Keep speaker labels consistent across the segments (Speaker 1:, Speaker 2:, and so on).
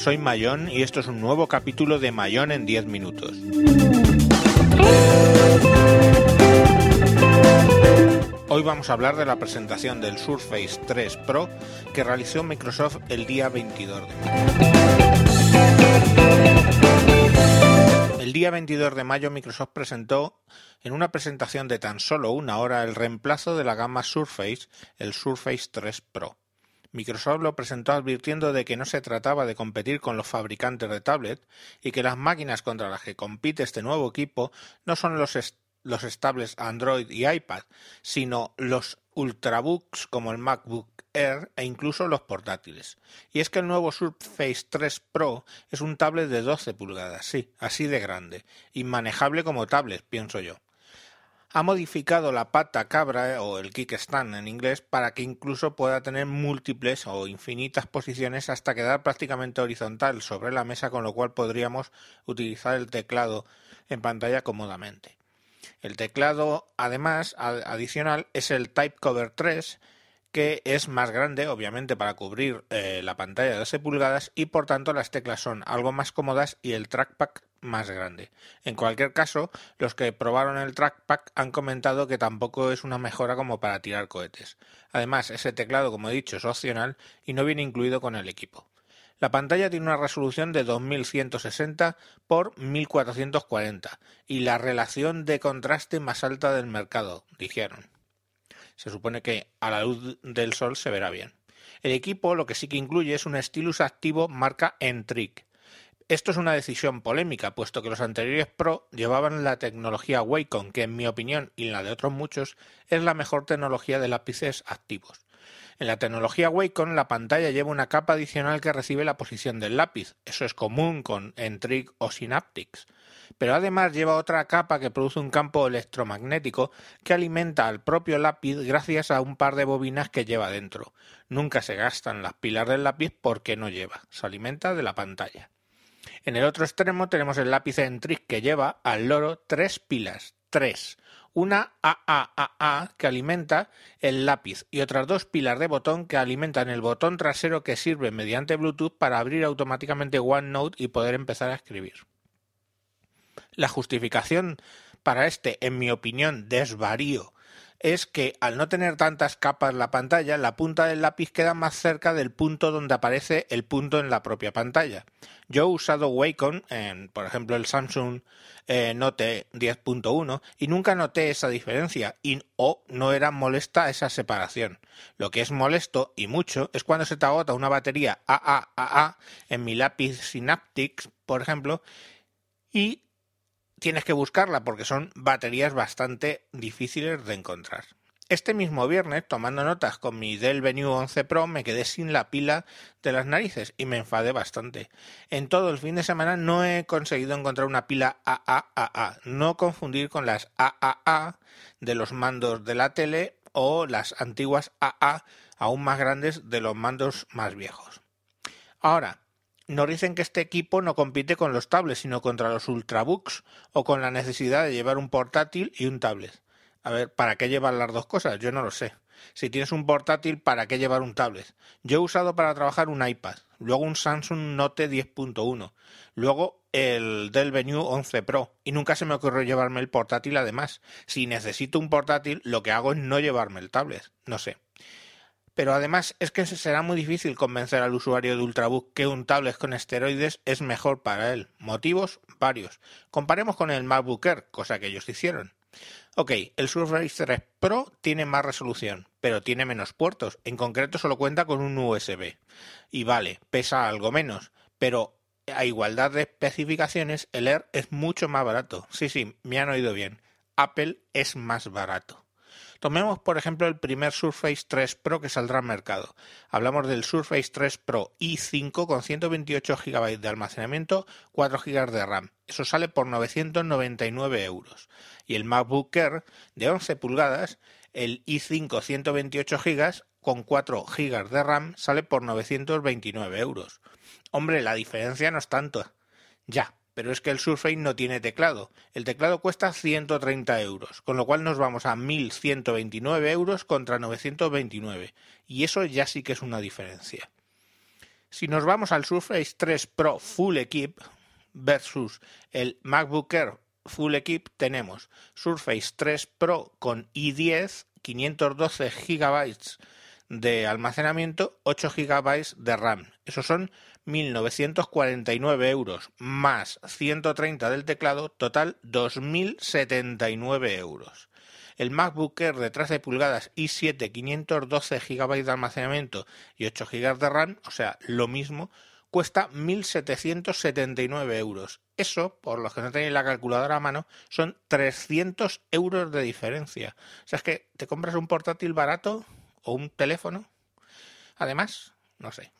Speaker 1: soy Mayón y esto es un nuevo capítulo de Mayón en 10 minutos. Hoy vamos a hablar de la presentación del Surface 3 Pro que realizó Microsoft el día 22 de mayo. El día 22 de mayo Microsoft presentó en una presentación de tan solo una hora el reemplazo de la gama Surface, el Surface 3 Pro. Microsoft lo presentó advirtiendo de que no se trataba de competir con los fabricantes de tablet y que las máquinas contra las que compite este nuevo equipo no son los, los estables Android y iPad, sino los ultrabooks como el MacBook Air e incluso los portátiles. Y es que el nuevo Surface 3 Pro es un tablet de 12 pulgadas, sí, así de grande, inmanejable como tablet, pienso yo ha modificado la pata cabra o el kickstand en inglés para que incluso pueda tener múltiples o infinitas posiciones hasta quedar prácticamente horizontal sobre la mesa con lo cual podríamos utilizar el teclado en pantalla cómodamente. El teclado además adicional es el Type Cover 3 que es más grande, obviamente, para cubrir eh, la pantalla de 12 pulgadas y por tanto las teclas son algo más cómodas y el trackpad más grande. En cualquier caso, los que probaron el trackpad han comentado que tampoco es una mejora como para tirar cohetes. Además, ese teclado, como he dicho, es opcional y no viene incluido con el equipo. La pantalla tiene una resolución de 2160 por 1440 y la relación de contraste más alta del mercado, dijeron. Se supone que a la luz del sol se verá bien. El equipo lo que sí que incluye es un stylus activo marca Entric. Esto es una decisión polémica, puesto que los anteriores Pro llevaban la tecnología Wacom, que en mi opinión y en la de otros muchos es la mejor tecnología de lápices activos. En la tecnología Wacom la pantalla lleva una capa adicional que recibe la posición del lápiz. Eso es común con Entric o Synaptics pero además lleva otra capa que produce un campo electromagnético que alimenta al propio lápiz gracias a un par de bobinas que lleva dentro. Nunca se gastan las pilas del lápiz porque no lleva, se alimenta de la pantalla. En el otro extremo tenemos el lápiz Entric que lleva al loro tres pilas, tres, una AAAA que alimenta el lápiz y otras dos pilas de botón que alimentan el botón trasero que sirve mediante Bluetooth para abrir automáticamente OneNote y poder empezar a escribir. La justificación para este, en mi opinión, desvarío es que al no tener tantas capas la pantalla, la punta del lápiz queda más cerca del punto donde aparece el punto en la propia pantalla. Yo he usado Wacom en, por ejemplo, el Samsung eh, Note 10.1 y nunca noté esa diferencia y o no era molesta esa separación. Lo que es molesto y mucho es cuando se te agota una batería AAAA en mi lápiz Synaptics, por ejemplo, y tienes que buscarla porque son baterías bastante difíciles de encontrar. Este mismo viernes, tomando notas con mi Dell Venue 11 Pro, me quedé sin la pila de las narices y me enfadé bastante. En todo el fin de semana no he conseguido encontrar una pila AAAA, no confundir con las AAA de los mandos de la tele o las antiguas AA aún más grandes de los mandos más viejos. Ahora, nos dicen que este equipo no compite con los tablets, sino contra los ultrabooks o con la necesidad de llevar un portátil y un tablet. A ver, ¿para qué llevar las dos cosas? Yo no lo sé. Si tienes un portátil, ¿para qué llevar un tablet? Yo he usado para trabajar un iPad, luego un Samsung Note 10.1, luego el Dell Venue 11 Pro y nunca se me ocurrió llevarme el portátil además. Si necesito un portátil, lo que hago es no llevarme el tablet. No sé pero además es que será muy difícil convencer al usuario de Ultrabook que un tablet con esteroides es mejor para él. Motivos varios. Comparemos con el MacBook Air, cosa que ellos hicieron. Ok, el Surface 3 Pro tiene más resolución, pero tiene menos puertos. En concreto solo cuenta con un USB. Y vale, pesa algo menos, pero a igualdad de especificaciones, el Air es mucho más barato. Sí, sí, me han oído bien. Apple es más barato. Tomemos, por ejemplo, el primer Surface 3 Pro que saldrá al mercado. Hablamos del Surface 3 Pro i5 con 128 GB de almacenamiento, 4 GB de RAM. Eso sale por 999 euros. Y el MacBook Air de 11 pulgadas, el i5 128 GB con 4 GB de RAM, sale por 929 euros. Hombre, la diferencia no es tanto. Ya, pero es que el Surface no tiene teclado. El teclado cuesta 130 euros, con lo cual nos vamos a 1129 euros contra 929. Y eso ya sí que es una diferencia. Si nos vamos al Surface 3 Pro Full Equip versus el MacBook Air Full Equip, tenemos Surface 3 Pro con i10, 512 GB de almacenamiento, 8 GB de RAM. Esos son 1.949 euros más 130 del teclado, total 2.079 euros. El MacBook Air de 13 pulgadas i7, 512 GB de almacenamiento y 8 GB de RAM, o sea, lo mismo, cuesta 1.779 euros. Eso, por los que no tenéis la calculadora a mano, son 300 euros de diferencia. O sea, es que te compras un portátil barato o un teléfono. Además, no sé.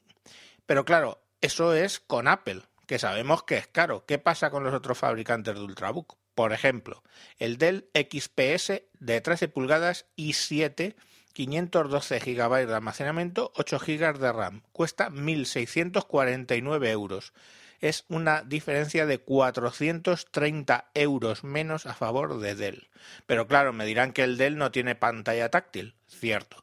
Speaker 1: Pero claro, eso es con Apple, que sabemos que es caro. ¿Qué pasa con los otros fabricantes de Ultrabook? Por ejemplo, el Dell XPS de 13 pulgadas y 7, 512 GB de almacenamiento, 8 GB de RAM. Cuesta 1.649 euros. Es una diferencia de 430 euros menos a favor de Dell. Pero claro, me dirán que el Dell no tiene pantalla táctil. Cierto.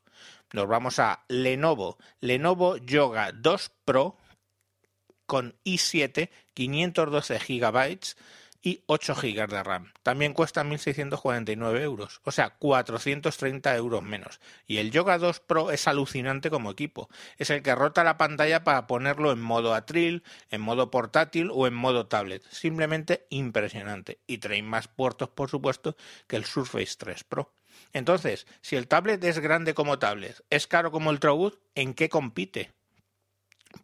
Speaker 1: Nos vamos a Lenovo. Lenovo Yoga 2 Pro con i7, 512 GB y 8 GB de RAM. También cuesta 1.649 euros, o sea, 430 euros menos. Y el Yoga 2 Pro es alucinante como equipo. Es el que rota la pantalla para ponerlo en modo atril, en modo portátil o en modo tablet. Simplemente impresionante. Y trae más puertos, por supuesto, que el Surface 3 Pro. Entonces, si el tablet es grande como tablet, es caro como Ultrabook, ¿en qué compite?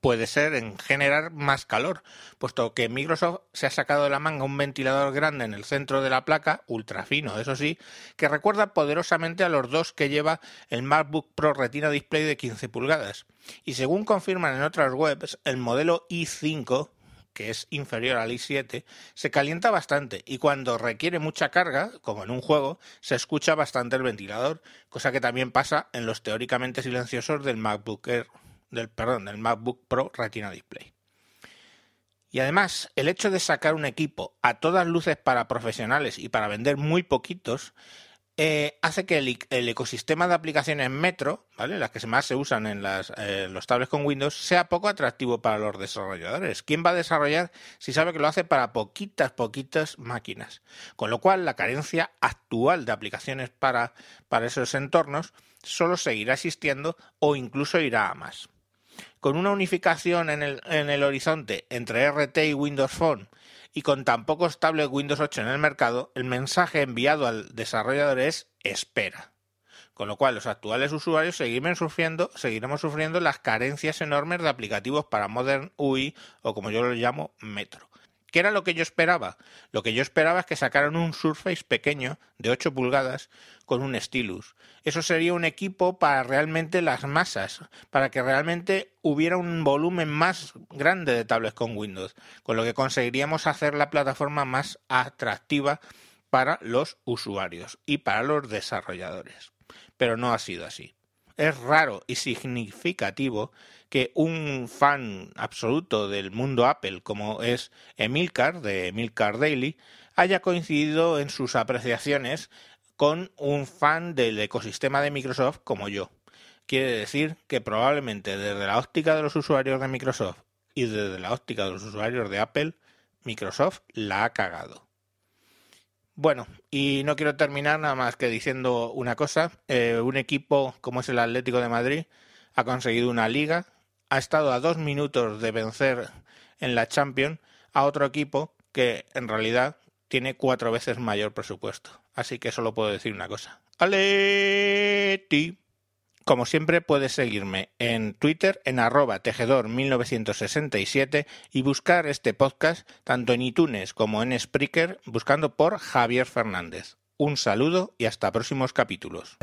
Speaker 1: puede ser en generar más calor, puesto que Microsoft se ha sacado de la manga un ventilador grande en el centro de la placa, ultra fino, eso sí, que recuerda poderosamente a los dos que lleva el MacBook Pro Retina Display de 15 pulgadas. Y según confirman en otras webs, el modelo i5 que es inferior al i7, se calienta bastante y cuando requiere mucha carga, como en un juego, se escucha bastante el ventilador, cosa que también pasa en los teóricamente silenciosos del MacBook Air del, perdón, del MacBook Pro Retina Display. Y además, el hecho de sacar un equipo a todas luces para profesionales y para vender muy poquitos, eh, hace que el, ecosistema de aplicaciones Metro, ¿vale? las que más se usan en las, eh, los tablets con Windows, sea poco atractivo para los desarrolladores. ¿Quién va a desarrollar si sabe que lo hace para poquitas, poquitas máquinas? Con lo cual, la carencia actual de aplicaciones para, para esos entornos solo seguirá existiendo o incluso irá a más con una unificación en el, en el horizonte entre RT y Windows Phone y con tan poco estable Windows 8 en el mercado, el mensaje enviado al desarrollador es espera. Con lo cual, los actuales usuarios seguiremos sufriendo, seguiremos sufriendo las carencias enormes de aplicativos para Modern UI o como yo lo llamo Metro. ¿Qué era lo que yo esperaba? Lo que yo esperaba es que sacaran un Surface pequeño de 8 pulgadas con un stylus. Eso sería un equipo para realmente las masas, para que realmente hubiera un volumen más grande de tablets con Windows, con lo que conseguiríamos hacer la plataforma más atractiva para los usuarios y para los desarrolladores. Pero no ha sido así. Es raro y significativo que un fan absoluto del mundo Apple como es Emilcar de Emilcar Daily haya coincidido en sus apreciaciones con un fan del ecosistema de Microsoft como yo. Quiere decir que probablemente desde la óptica de los usuarios de Microsoft y desde la óptica de los usuarios de Apple, Microsoft la ha cagado. Bueno, y no quiero terminar nada más que diciendo una cosa. Eh, un equipo como es el Atlético de Madrid ha conseguido una liga ha estado a dos minutos de vencer en la Champions a otro equipo que en realidad tiene cuatro veces mayor presupuesto. Así que solo puedo decir una cosa. ¡Aleti! Como siempre puedes seguirme en Twitter en arroba tejedor1967 y buscar este podcast tanto en iTunes como en Spreaker buscando por Javier Fernández. Un saludo y hasta próximos capítulos.